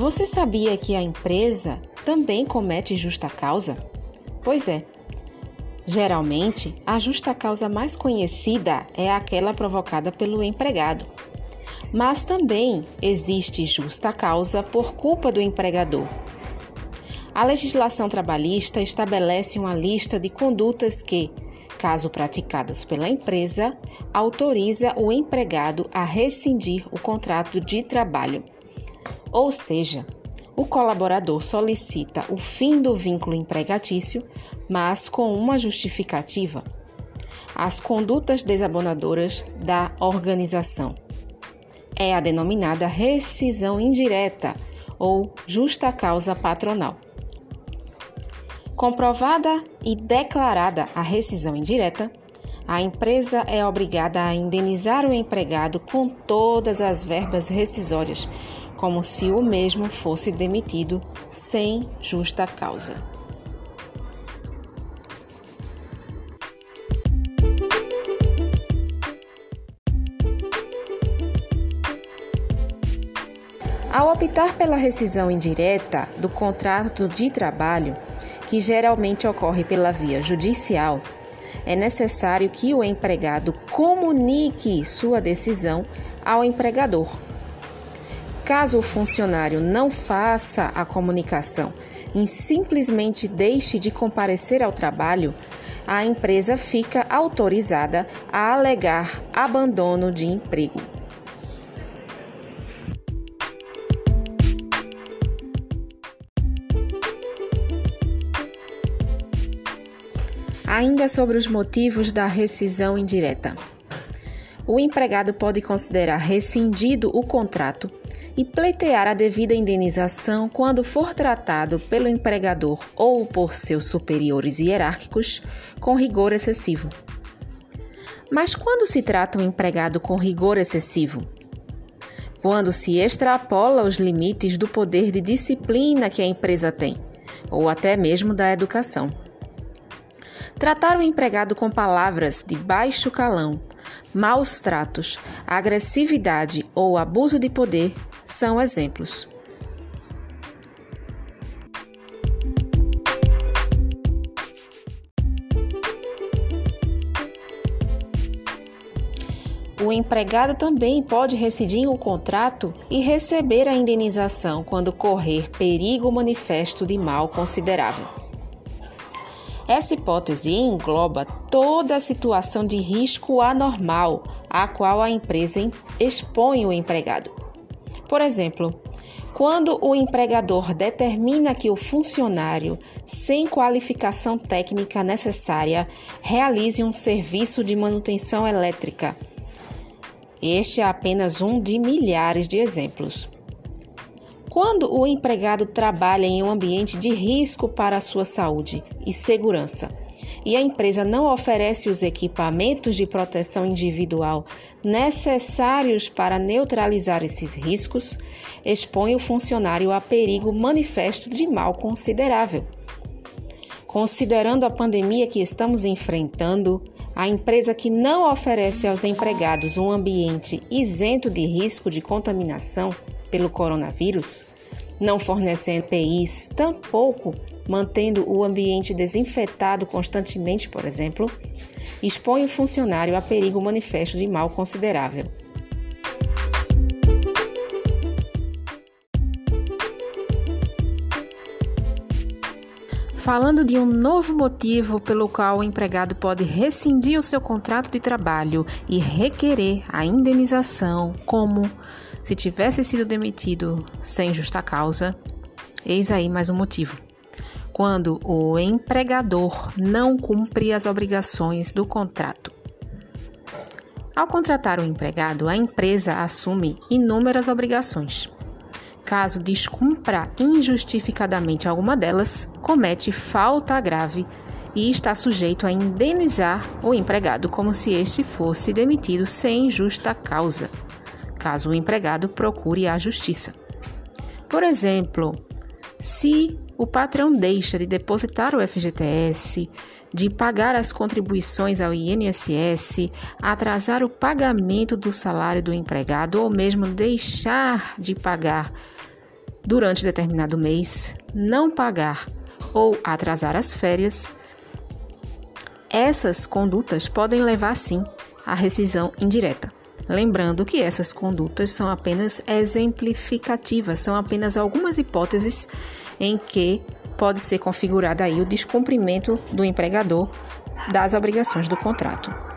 Você sabia que a empresa também comete justa causa? Pois é. Geralmente, a justa causa mais conhecida é aquela provocada pelo empregado. Mas também existe justa causa por culpa do empregador. A legislação trabalhista estabelece uma lista de condutas que, caso praticadas pela empresa, autoriza o empregado a rescindir o contrato de trabalho. Ou seja, o colaborador solicita o fim do vínculo empregatício, mas com uma justificativa. As condutas desabonadoras da organização. É a denominada rescisão indireta ou justa causa patronal. Comprovada e declarada a rescisão indireta, a empresa é obrigada a indenizar o empregado com todas as verbas rescisórias, como se o mesmo fosse demitido sem justa causa. Ao optar pela rescisão indireta do contrato de trabalho, que geralmente ocorre pela via judicial, é necessário que o empregado comunique sua decisão ao empregador. Caso o funcionário não faça a comunicação e simplesmente deixe de comparecer ao trabalho, a empresa fica autorizada a alegar abandono de emprego. Ainda sobre os motivos da rescisão indireta. O empregado pode considerar rescindido o contrato e pleitear a devida indenização quando for tratado pelo empregador ou por seus superiores hierárquicos com rigor excessivo. Mas quando se trata um empregado com rigor excessivo? Quando se extrapola os limites do poder de disciplina que a empresa tem, ou até mesmo da educação. Tratar o empregado com palavras de baixo calão, maus tratos, agressividade ou abuso de poder são exemplos. O empregado também pode rescindir o contrato e receber a indenização quando correr perigo manifesto de mal considerável. Essa hipótese engloba toda a situação de risco anormal a qual a empresa expõe o empregado. Por exemplo, quando o empregador determina que o funcionário, sem qualificação técnica necessária, realize um serviço de manutenção elétrica. Este é apenas um de milhares de exemplos. Quando o empregado trabalha em um ambiente de risco para a sua saúde e segurança e a empresa não oferece os equipamentos de proteção individual necessários para neutralizar esses riscos, expõe o funcionário a perigo manifesto de mal considerável. Considerando a pandemia que estamos enfrentando, a empresa que não oferece aos empregados um ambiente isento de risco de contaminação pelo coronavírus, não fornecendo EPIs, tampouco mantendo o ambiente desinfetado constantemente, por exemplo, expõe o funcionário a perigo manifesto de mal considerável. Falando de um novo motivo pelo qual o empregado pode rescindir o seu contrato de trabalho e requerer a indenização, como se tivesse sido demitido sem justa causa, eis aí mais um motivo. Quando o empregador não cumpre as obrigações do contrato. Ao contratar o empregado, a empresa assume inúmeras obrigações. Caso descumpra injustificadamente alguma delas, comete falta grave e está sujeito a indenizar o empregado como se este fosse demitido sem justa causa caso o empregado procure a justiça. Por exemplo, se o patrão deixa de depositar o FGTS, de pagar as contribuições ao INSS, atrasar o pagamento do salário do empregado ou mesmo deixar de pagar durante determinado mês, não pagar ou atrasar as férias, essas condutas podem levar sim à rescisão indireta. Lembrando que essas condutas são apenas exemplificativas, são apenas algumas hipóteses em que pode ser configurado aí o descumprimento do empregador das obrigações do contrato.